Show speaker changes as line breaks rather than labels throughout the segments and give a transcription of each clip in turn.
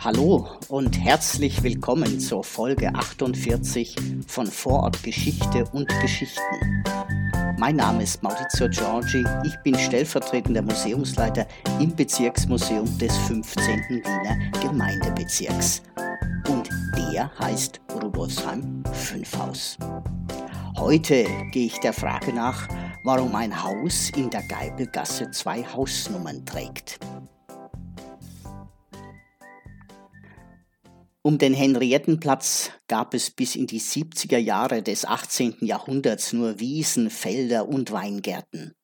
Hallo und herzlich willkommen zur Folge 48 von Vorort Geschichte und Geschichten. Mein Name ist Maurizio Giorgi, ich bin stellvertretender Museumsleiter im Bezirksmuseum des 15. Wiener Gemeindebezirks. Und der heißt Rudolfsheim 5 Haus. Heute gehe ich der Frage nach, warum ein Haus in der Geibelgasse zwei Hausnummern trägt. Um den Henriettenplatz gab es bis in die 70er Jahre des 18. Jahrhunderts nur Wiesen, Felder und Weingärten.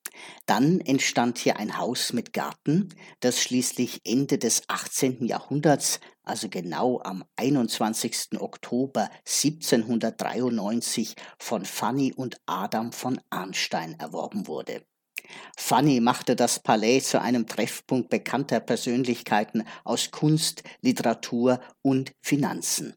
Dann entstand hier ein Haus mit Garten, das schließlich Ende des 18. Jahrhunderts, also genau am 21. Oktober 1793 von Fanny und Adam von Arnstein erworben wurde. Fanny machte das Palais zu einem Treffpunkt bekannter Persönlichkeiten aus Kunst, Literatur und Finanzen.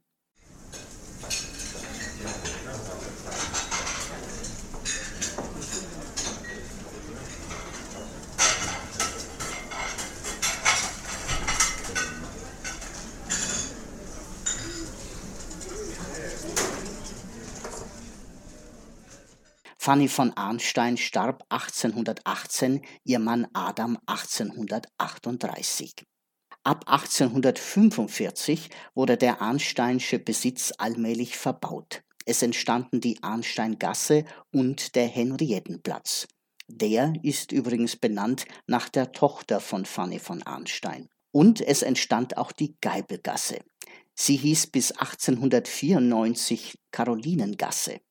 Fanny von Arnstein starb 1818, ihr Mann Adam 1838. Ab 1845 wurde der Arnsteinsche Besitz allmählich verbaut. Es entstanden die Arnsteingasse und der Henriettenplatz. Der ist übrigens benannt nach der Tochter von Fanny von Arnstein. Und es entstand auch die Geibelgasse. Sie hieß bis 1894 Karolinengasse.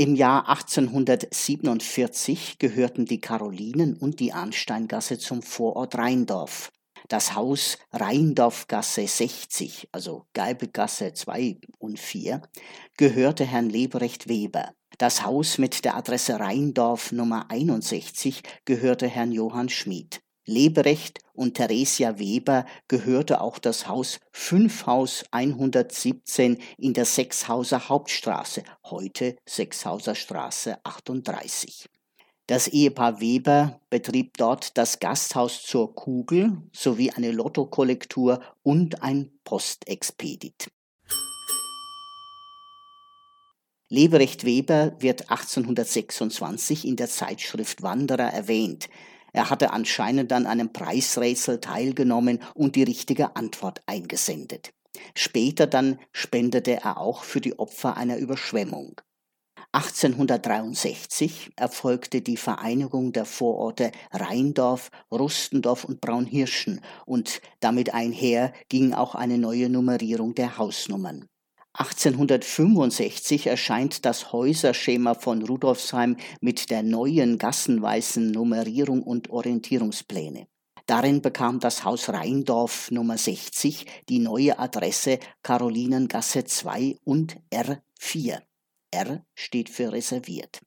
Im Jahr 1847 gehörten die Karolinen und die Arnsteingasse zum Vorort Rheindorf. Das Haus Rheindorfgasse 60, also Geibelgasse 2 und 4, gehörte Herrn Leberecht Weber. Das Haus mit der Adresse Rheindorf Nummer 61 gehörte Herrn Johann Schmid. Leberecht und Theresia Weber gehörte auch das Haus Fünfhaus 117 in der Sechshauser Hauptstraße, heute Sechshauser Straße 38. Das Ehepaar Weber betrieb dort das Gasthaus zur Kugel sowie eine Lottokollektur und ein Postexpedit. Leberecht Weber wird 1826 in der Zeitschrift Wanderer erwähnt. Er hatte anscheinend an einem Preisrätsel teilgenommen und die richtige Antwort eingesendet. Später dann spendete er auch für die Opfer einer Überschwemmung. 1863 erfolgte die Vereinigung der Vororte Rheindorf, Rustendorf und Braunhirschen und damit einher ging auch eine neue Nummerierung der Hausnummern. 1865 erscheint das Häuserschema von Rudolfsheim mit der neuen gassenweisen Nummerierung und Orientierungspläne. Darin bekam das Haus Rheindorf Nummer 60 die neue Adresse Karolinengasse 2 und R4. R steht für reserviert.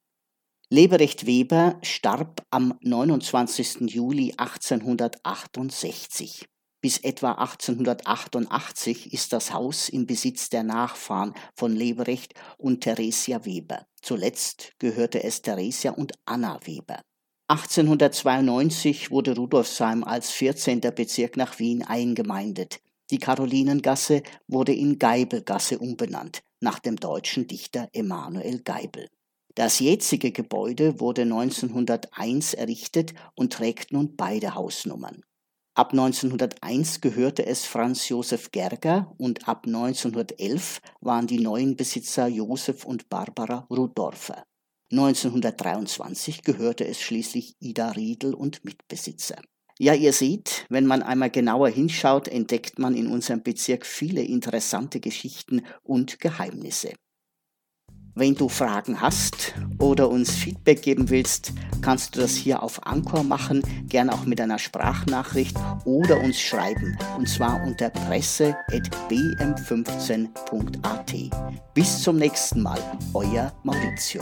Leberecht Weber starb am 29. Juli 1868. Bis etwa 1888 ist das Haus im Besitz der Nachfahren von Leberecht und Theresia Weber. Zuletzt gehörte es Theresia und Anna Weber. 1892 wurde Rudolfsheim als 14. Bezirk nach Wien eingemeindet. Die Karolinengasse wurde in Geibelgasse umbenannt, nach dem deutschen Dichter Emanuel Geibel. Das jetzige Gebäude wurde 1901 errichtet und trägt nun beide Hausnummern. Ab 1901 gehörte es Franz Josef Gerger und ab 1911 waren die neuen Besitzer Josef und Barbara Rudorfer. 1923 gehörte es schließlich Ida Riedel und Mitbesitzer. Ja, ihr seht, wenn man einmal genauer hinschaut, entdeckt man in unserem Bezirk viele interessante Geschichten und Geheimnisse. Wenn du Fragen hast oder uns Feedback geben willst, kannst du das hier auf Anchor machen, gern auch mit einer Sprachnachricht oder uns schreiben, und zwar unter presse.bm15.at. Bis zum nächsten Mal, euer Maurizio.